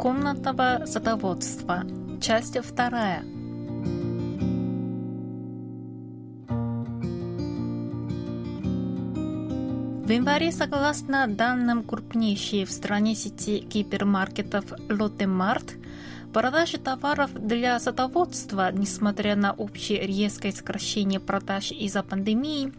Комнатного садоводства. Часть вторая. В январе, согласно данным крупнейшей в стране сети гипермаркетов Лотемарт, продажи товаров для садоводства, несмотря на общее резкое сокращение продаж из-за пандемии,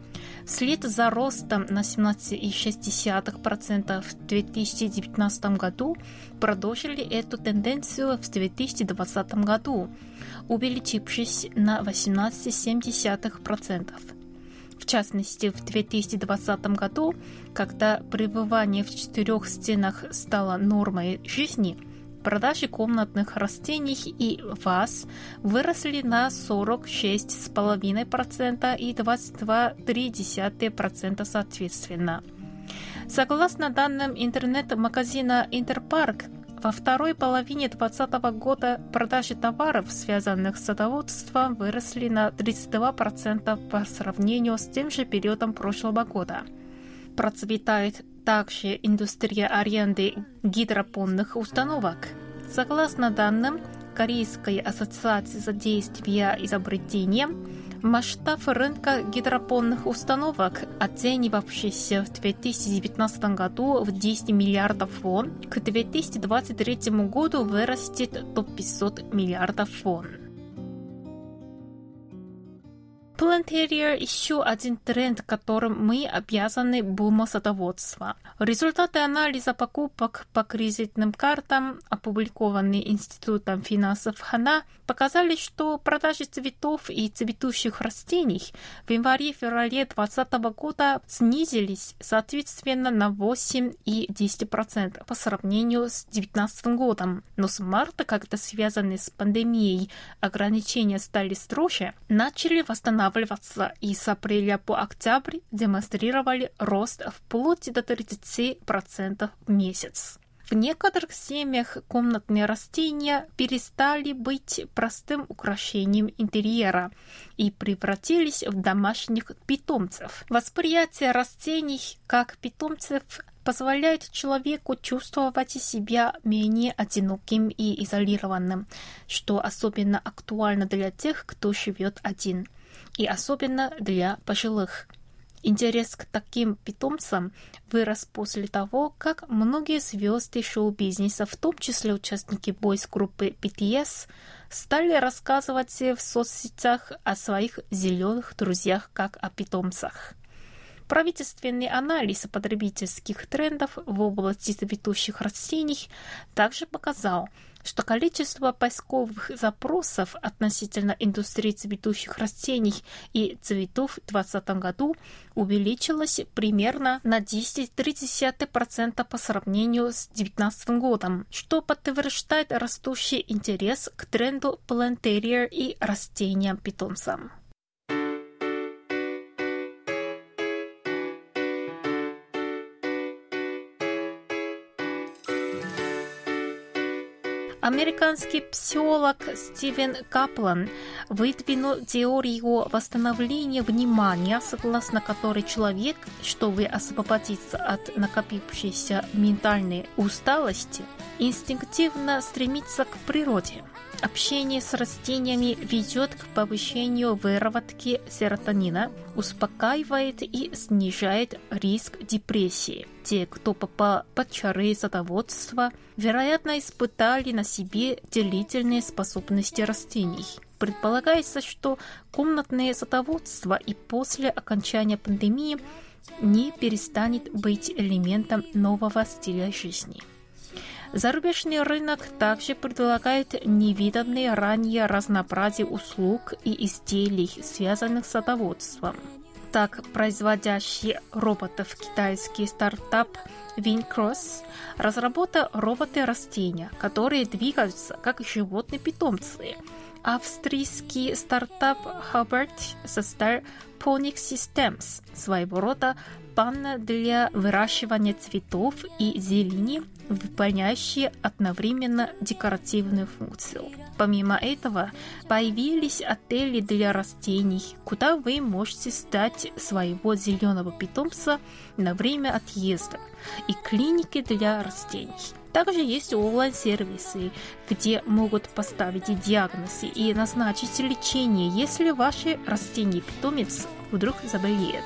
вслед за ростом на 17,6% в 2019 году продолжили эту тенденцию в 2020 году, увеличившись на 18,7%. В частности, в 2020 году, когда пребывание в четырех стенах стало нормой жизни, продажи комнатных растений и ваз выросли на 46,5% и 22,3% соответственно. Согласно данным интернет-магазина Интерпарк, во второй половине 2020 года продажи товаров, связанных с садоводством, выросли на 32% по сравнению с тем же периодом прошлого года. Процветает также индустрия аренды гидропонных установок. Согласно данным Корейской ассоциации задействия изобретения, Масштаб рынка гидропонных установок, оценивавшийся в 2019 году в 10 миллиардов вон, к 2023 году вырастет до 500 миллиардов вон. Planterior – еще один тренд, которым мы обязаны буму садоводства. Результаты анализа покупок по кредитным картам, опубликованные Институтом финансов ХАНА, показали, что продажи цветов и цветущих растений в январе-феврале 2020 года снизились, соответственно, на 8 и 10% по сравнению с 2019 годом. Но с марта, когда связанные с пандемией ограничения стали строже, начали восстанавливаться восстанавливаться и с апреля по октябрь демонстрировали рост вплоть до 30% в месяц. В некоторых семьях комнатные растения перестали быть простым украшением интерьера и превратились в домашних питомцев. Восприятие растений как питомцев позволяет человеку чувствовать себя менее одиноким и изолированным, что особенно актуально для тех, кто живет один – и особенно для пожилых. Интерес к таким питомцам вырос после того, как многие звезды шоу-бизнеса, в том числе участники бойс-группы BTS, стали рассказывать в соцсетях о своих зеленых друзьях как о питомцах. Правительственный анализ потребительских трендов в области цветущих растений также показал, что количество поисковых запросов относительно индустрии цветущих растений и цветов в 2020 году увеличилось примерно на 10,3% по сравнению с 2019 годом, что подтверждает растущий интерес к тренду плантерьер и растениям-питомцам. Американский психолог Стивен Каплан выдвинул теорию восстановления внимания, согласно которой человек, чтобы освободиться от накопившейся ментальной усталости, инстинктивно стремится к природе. Общение с растениями ведет к повышению выработки серотонина, успокаивает и снижает риск депрессии. Те, кто попал под чары садоводства, вероятно, испытали на себе делительные способности растений. Предполагается, что комнатное садоводство и после окончания пандемии не перестанет быть элементом нового стиля жизни. Зарубежный рынок также предлагает невиданное ранее разнообразие услуг и изделий, связанных с садоводством. Так, производящий роботов китайский стартап Wincross разработал роботы-растения, которые двигаются как животные-питомцы. Австрийский стартап Hubbard создал Ponic Systems, своего рода панна для выращивания цветов и зелени, выполняющие одновременно декоративную функцию. Помимо этого, появились отели для растений, куда вы можете сдать своего зеленого питомца на время отъезда, и клиники для растений. Также есть онлайн-сервисы, где могут поставить диагнозы и назначить лечение, если ваше растение-питомец вдруг заболеет.